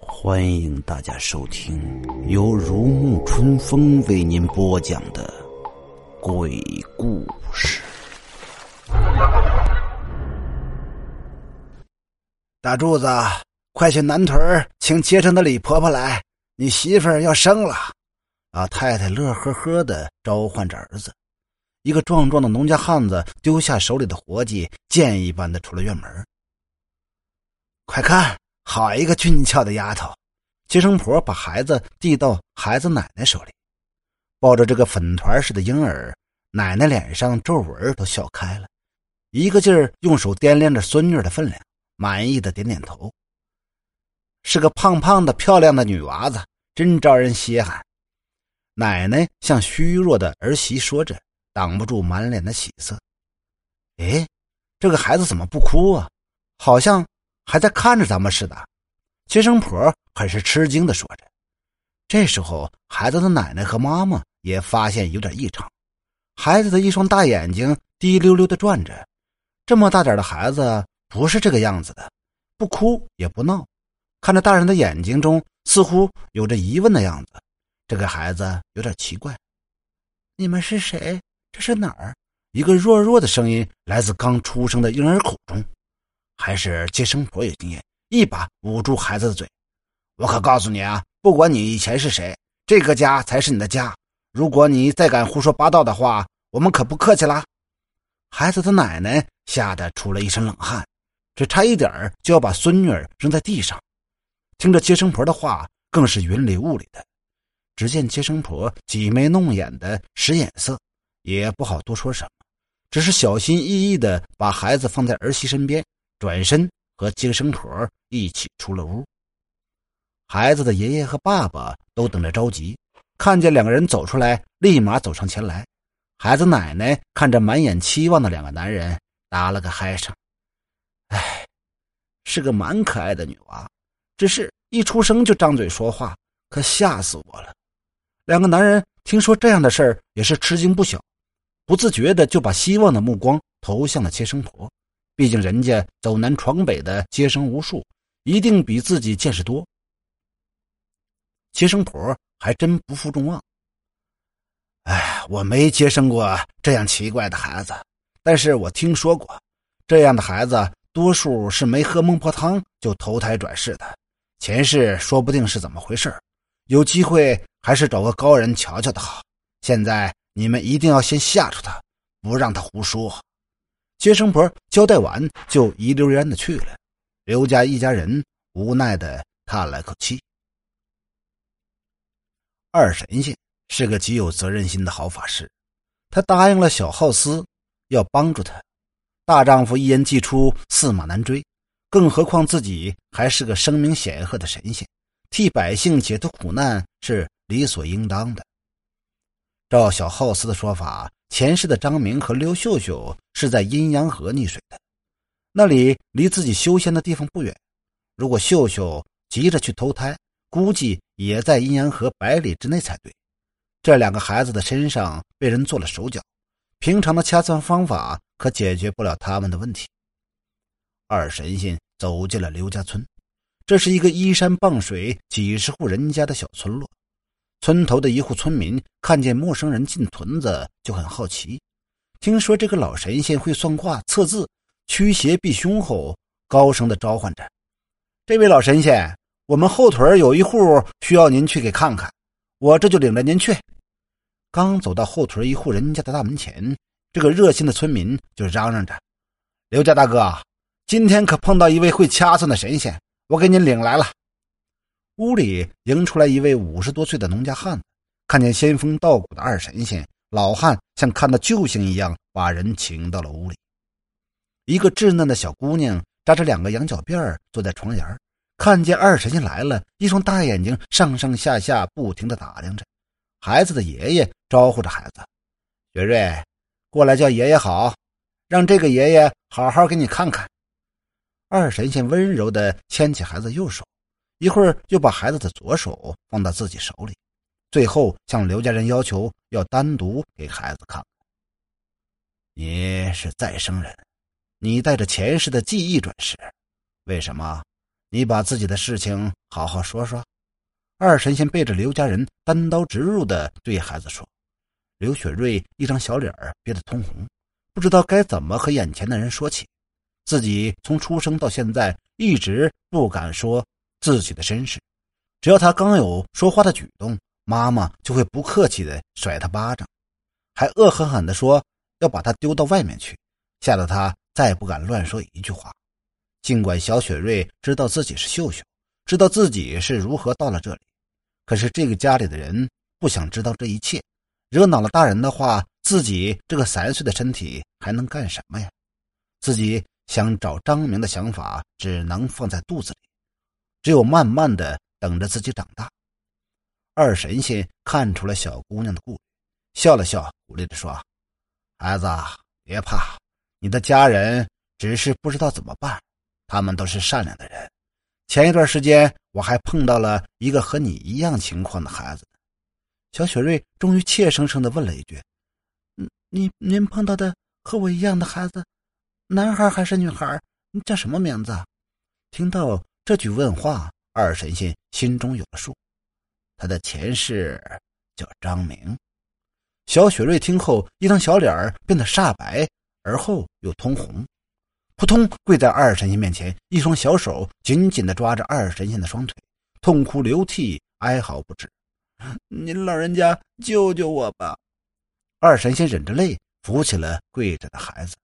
欢迎大家收听由如沐春风为您播讲的鬼故事。大柱子，快去南屯请街上的李婆婆来，你媳妇要生了。老太太乐呵呵的召唤着儿子。一个壮壮的农家汉子丢下手里的活计，箭一般的出了院门。快看，好一个俊俏的丫头！接生婆把孩子递到孩子奶奶手里，抱着这个粉团似的婴儿，奶奶脸上皱纹都笑开了，一个劲儿用手掂量着孙女的分量，满意的点点头。是个胖胖的、漂亮的女娃子，真招人稀罕。奶奶向虚弱的儿媳说着，挡不住满脸的喜色。哎，这个孩子怎么不哭啊？好像还在看着咱们似的。接生婆很是吃惊的说着。这时候，孩子的奶奶和妈妈也发现有点异常。孩子的一双大眼睛滴溜溜的转着，这么大点的孩子不是这个样子的，不哭也不闹，看着大人的眼睛中似乎有着疑问的样子。这个孩子有点奇怪。你们是谁？这是哪儿？一个弱弱的声音来自刚出生的婴儿口中，还是接生婆有经验。一把捂住孩子的嘴，我可告诉你啊，不管你以前是谁，这个家才是你的家。如果你再敢胡说八道的话，我们可不客气啦！孩子的奶奶吓得出了一身冷汗，只差一点就要把孙女儿扔在地上。听着接生婆的话，更是云里雾里的。只见接生婆挤眉弄眼的使眼色，也不好多说什么，只是小心翼翼的把孩子放在儿媳身边，转身。和接生婆一起出了屋。孩子的爷爷和爸爸都等着着急，看见两个人走出来，立马走上前来。孩子奶奶看着满眼期望的两个男人，打了个嗨声：“哎，是个蛮可爱的女娃，只是一出生就张嘴说话，可吓死我了。”两个男人听说这样的事儿，也是吃惊不小，不自觉的就把希望的目光投向了接生婆。毕竟人家走南闯北的接生无数，一定比自己见识多。接生婆还真不负众望。哎，我没接生过这样奇怪的孩子，但是我听说过，这样的孩子多数是没喝孟婆汤就投胎转世的，前世说不定是怎么回事有机会还是找个高人瞧瞧的好。现在你们一定要先吓住他，不让他胡说。接生婆交代完，就一溜烟的去了。刘家一家人无奈的叹了口气。二神仙是个极有责任心的好法师，他答应了小浩斯要帮助他。大丈夫一言既出，驷马难追，更何况自己还是个声名显赫的神仙，替百姓解脱苦难是理所应当的。照小浩斯的说法。前世的张明和刘秀秀是在阴阳河溺水的，那里离自己修仙的地方不远。如果秀秀急着去投胎，估计也在阴阳河百里之内才对。这两个孩子的身上被人做了手脚，平常的掐算方法可解决不了他们的问题。二神仙走进了刘家村，这是一个依山傍水、几十户人家的小村落。村头的一户村民看见陌生人进屯子，就很好奇。听说这个老神仙会算卦、测字、驱邪避凶后，高声的召唤着：“这位老神仙，我们后屯有一户需要您去给看看，我这就领着您去。”刚走到后屯一户人家的大门前，这个热心的村民就嚷嚷着：“刘家大哥，今天可碰到一位会掐算的神仙，我给您领来了。”屋里迎出来一位五十多岁的农家汉子，看见仙风道骨的二神仙，老汉像看到救星一样，把人请到了屋里。一个稚嫩的小姑娘扎着两个羊角辫坐在床沿看见二神仙来了，一双大眼睛上上下下不停的打量着。孩子的爷爷招呼着孩子：“雪瑞，过来叫爷爷好，让这个爷爷好好给你看看。”二神仙温柔的牵起孩子右手。一会儿，又把孩子的左手放到自己手里，最后向刘家人要求要单独给孩子看。你是再生人，你带着前世的记忆转世，为什么？你把自己的事情好好说说。二神仙背着刘家人，单刀直入的对孩子说：“刘雪瑞一张小脸憋得通红，不知道该怎么和眼前的人说起。自己从出生到现在一直不敢说自己的身世，只要他刚有说话的举动，妈妈就会不客气的甩他巴掌，还恶狠狠的说要把他丢到外面去，吓得他再不敢乱说一句话。尽管小雪瑞知道自己是秀秀，知道自己是如何到了这里。”可是这个家里的人不想知道这一切，惹恼了大人的话，自己这个三岁的身体还能干什么呀？自己想找张明的想法只能放在肚子里，只有慢慢的等着自己长大。二神仙看出了小姑娘的顾虑，笑了笑，鼓励着说：“孩子，别怕，你的家人只是不知道怎么办，他们都是善良的人。”前一段时间，我还碰到了一个和你一样情况的孩子。小雪瑞终于怯生生的问了一句：“嗯，你您碰到的和我一样的孩子，男孩还是女孩？你叫什么名字？”听到这句问话，二神仙心中有了数，他的前世叫张明。小雪瑞听后，一张小脸儿变得煞白，而后又通红。扑通跪在二神仙面前，一双小手紧紧的抓着二神仙的双腿，痛哭流涕，哀嚎不止。您老人家救救我吧！二神仙忍着泪扶起了跪着的孩子。